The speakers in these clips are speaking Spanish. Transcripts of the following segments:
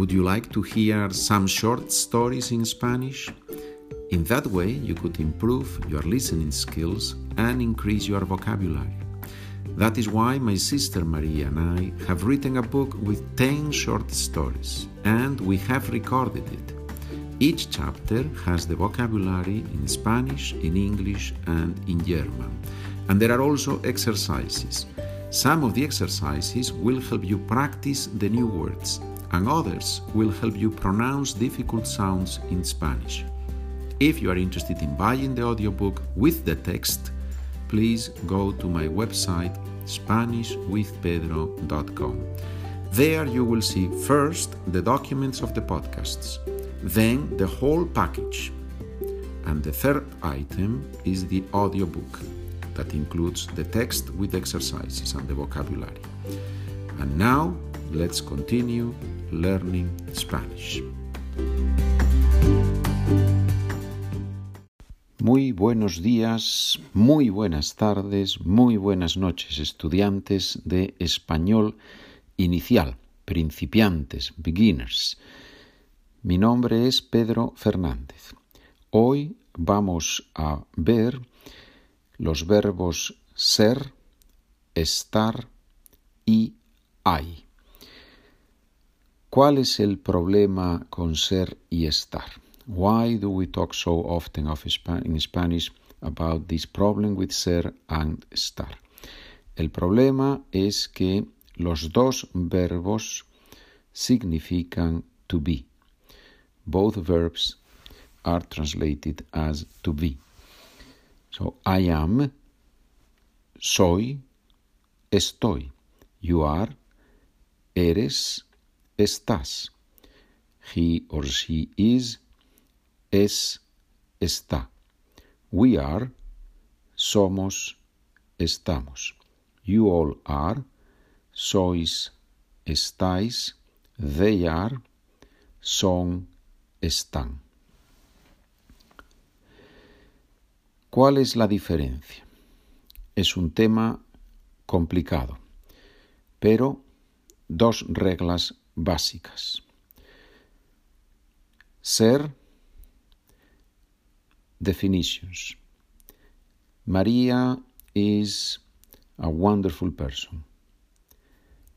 Would you like to hear some short stories in Spanish? In that way, you could improve your listening skills and increase your vocabulary. That is why my sister Maria and I have written a book with 10 short stories, and we have recorded it. Each chapter has the vocabulary in Spanish, in English, and in German. And there are also exercises. Some of the exercises will help you practice the new words, and others will help you pronounce difficult sounds in Spanish. If you are interested in buying the audiobook with the text, please go to my website SpanishWithPedro.com. There you will see first the documents of the podcasts, then the whole package. And the third item is the audiobook that includes the text with exercises and the vocabulary. And now let's continue learning Spanish. Muy buenos días, muy buenas tardes, muy buenas noches, estudiantes de español inicial, principiantes, beginners. Mi nombre es Pedro Fernández. Hoy vamos a ver los verbos ser, estar y hay. ¿Cuál es el problema con ser y estar? Why do we talk so often of in Spanish about this problem with ser and estar? El problema es que los dos verbos significan to be. Both verbs are translated as to be. So I am, soy, estoy. You are, eres, estás. He or she is, es, está. We are, somos, estamos. You all are, sois, estáis. They are, son, están. ¿Cuál es la diferencia? Es un tema complicado, pero dos reglas básicas. Ser, definitions. María is a wonderful person.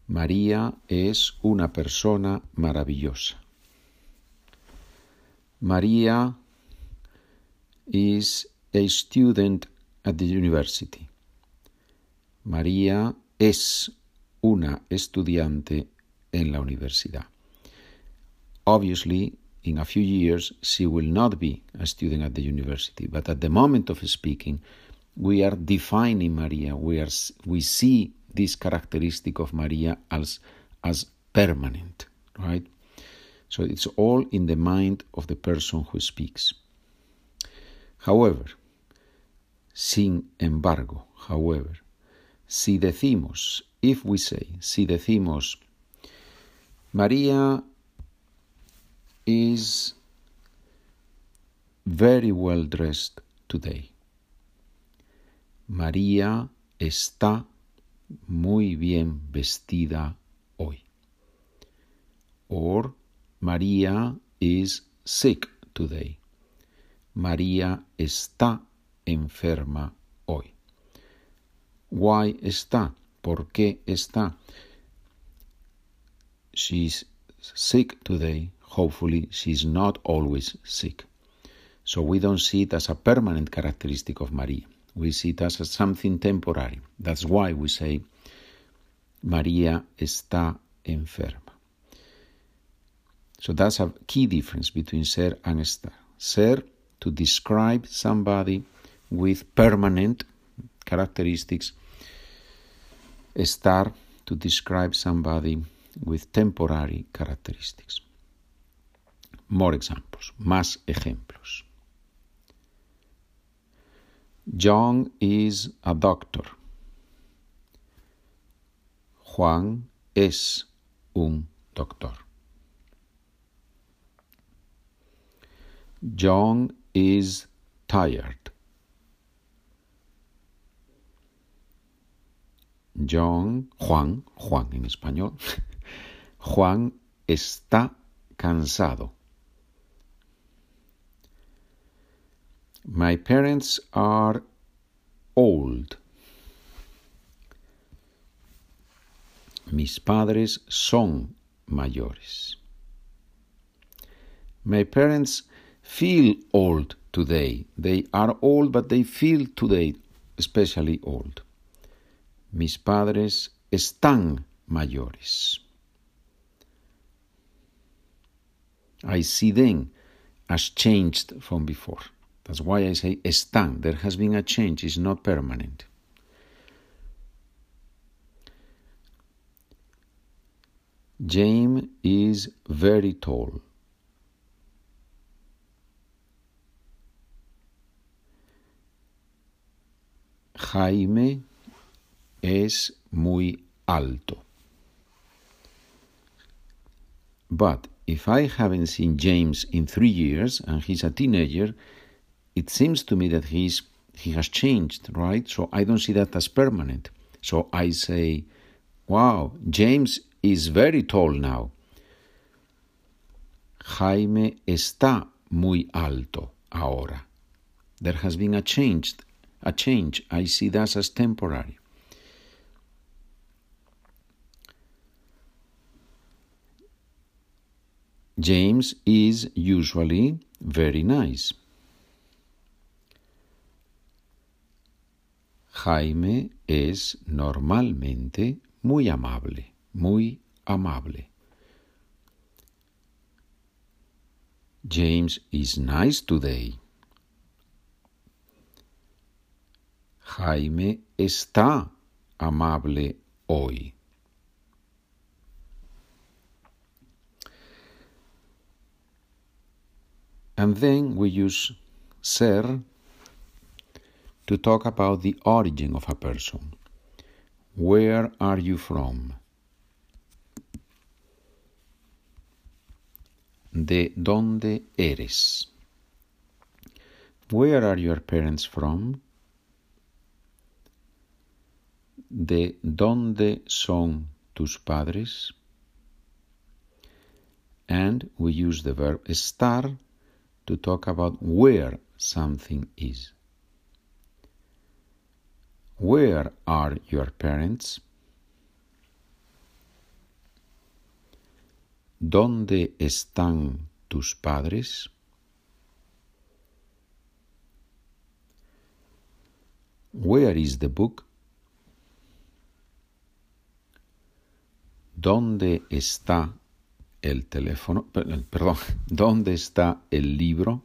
María es una persona maravillosa. María is a student at the university. María es una estudiante en la universidad. Obviously, in a few years, she will not be a student at the university, but at the moment of speaking, we are defining Maria. We, are, we see this characteristic of Maria as, as permanent, right? So it's all in the mind of the person who speaks. However, Sin embargo, however, si decimos, if we say, si decimos, María is very well dressed today. María está muy bien vestida hoy. Or María is sick today. María está enferma hoy. Why está? ¿Por qué está? She's sick today. Hopefully, she's not always sick. So we don't see it as a permanent characteristic of Maria. We see it as something temporary. That's why we say María está enferma. So that's a key difference between ser and estar. Ser to describe somebody with permanent characteristics, estar to describe somebody with temporary characteristics. More examples, más ejemplos. John is a doctor. Juan es un doctor. John is tired. John, Juan, Juan en español, Juan está cansado. My parents are old. Mis padres son mayores. My parents feel old today. They are old, but they feel today especially old. Mis padres están mayores. I see them as changed from before. That's why I say están. There has been a change, it's not permanent. James is very tall. Jaime es muy alto. But if I haven't seen James in three years and he's a teenager, it seems to me that he's he has changed, right? So I don't see that as permanent. So I say, wow, James is very tall now. Jaime está muy alto ahora. There has been a change, a change. I see that as temporary. James is usually very nice. Jaime es normalmente muy amable, muy amable. James is nice today. Jaime está amable hoy. And then we use ser to talk about the origin of a person. Where are you from? De dónde eres? Where are your parents from? ¿De dónde son tus padres? And we use the verb estar to talk about where something is. Where are your parents? ¿Dónde están tus padres? Where is the book? ¿Dónde está el teléfono? Perdón, ¿dónde está el libro?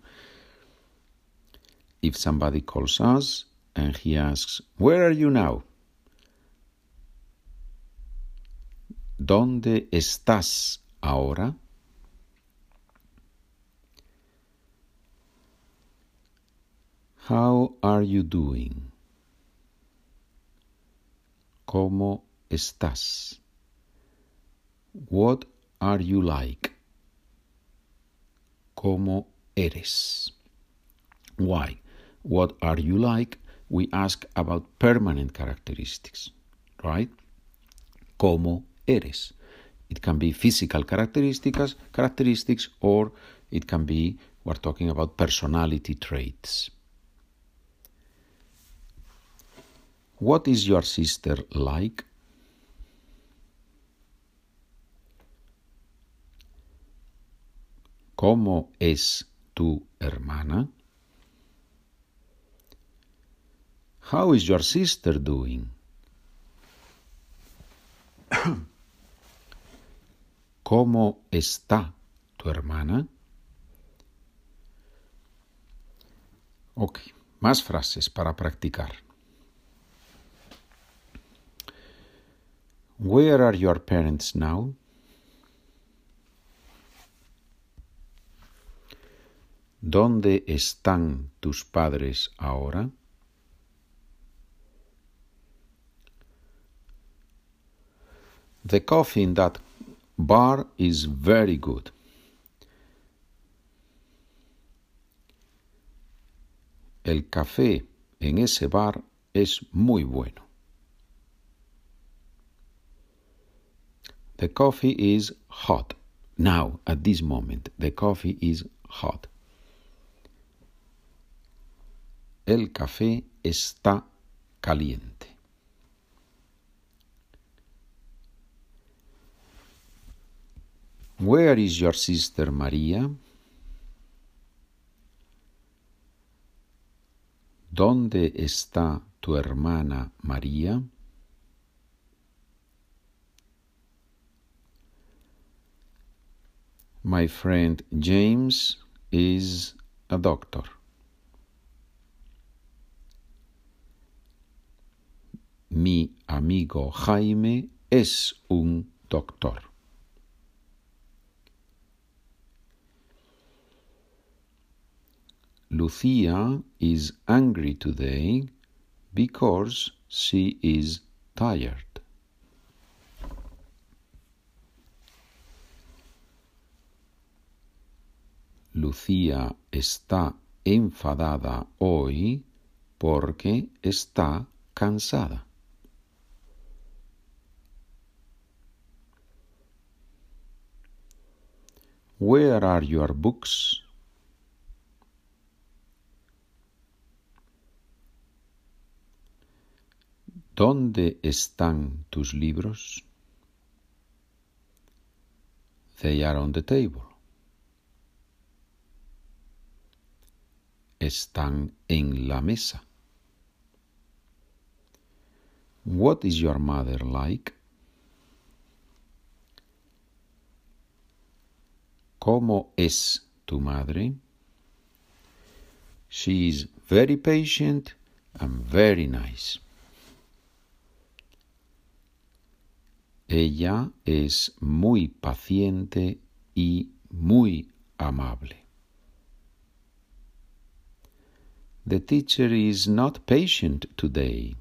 If somebody calls us and he asks, Where are you now? ¿Dónde estás ahora? How are you doing? ¿Cómo estás? What are you like? ¿Cómo eres? Why? What are you like? We ask about permanent characteristics, right? ¿Cómo eres? It can be physical characteristics, characteristics, or it can be we're talking about personality traits. What is your sister like? ¿Cómo es tu hermana? How is your sister doing? ¿Cómo está tu hermana? Ok, más frases para practicar. Where are your parents now? ¿Dónde están tus padres ahora? The coffee in that bar is very good. El café en ese bar es muy bueno. The coffee is hot. now, at this moment, the coffee is hot. El café está caliente. Where is your sister Maria? ¿Dónde está tu hermana María? My friend James is a doctor. Mi amigo Jaime es un doctor. Lucia is angry today because she is tired. Lucía está enfadada hoy porque está cansada. Where are your books? ¿Dónde están tus libros? They are on the table. Están en la mesa. What is your mother like? ¿Cómo es tu madre? She is very patient and very nice. Ella es muy paciente y muy amable. The teacher is not patient today.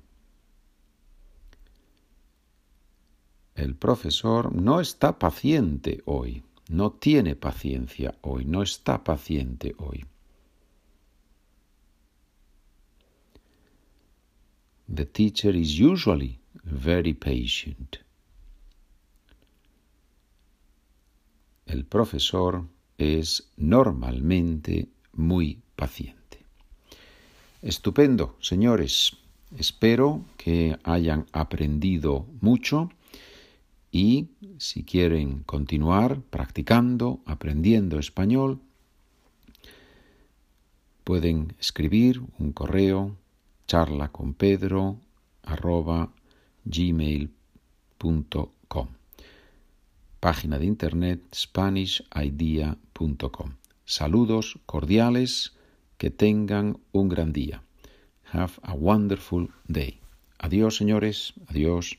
El profesor no está paciente hoy, no tiene paciencia hoy, no está paciente hoy. The teacher is usually very patient. El profesor es normalmente muy paciente. Estupendo, señores. Espero que hayan aprendido mucho y si quieren continuar practicando, aprendiendo español, pueden escribir un correo charla con pedro página de internet SpanishIdea.com. Saludos cordiales, que tengan un gran día. Have a wonderful day. Adiós, señores. Adiós.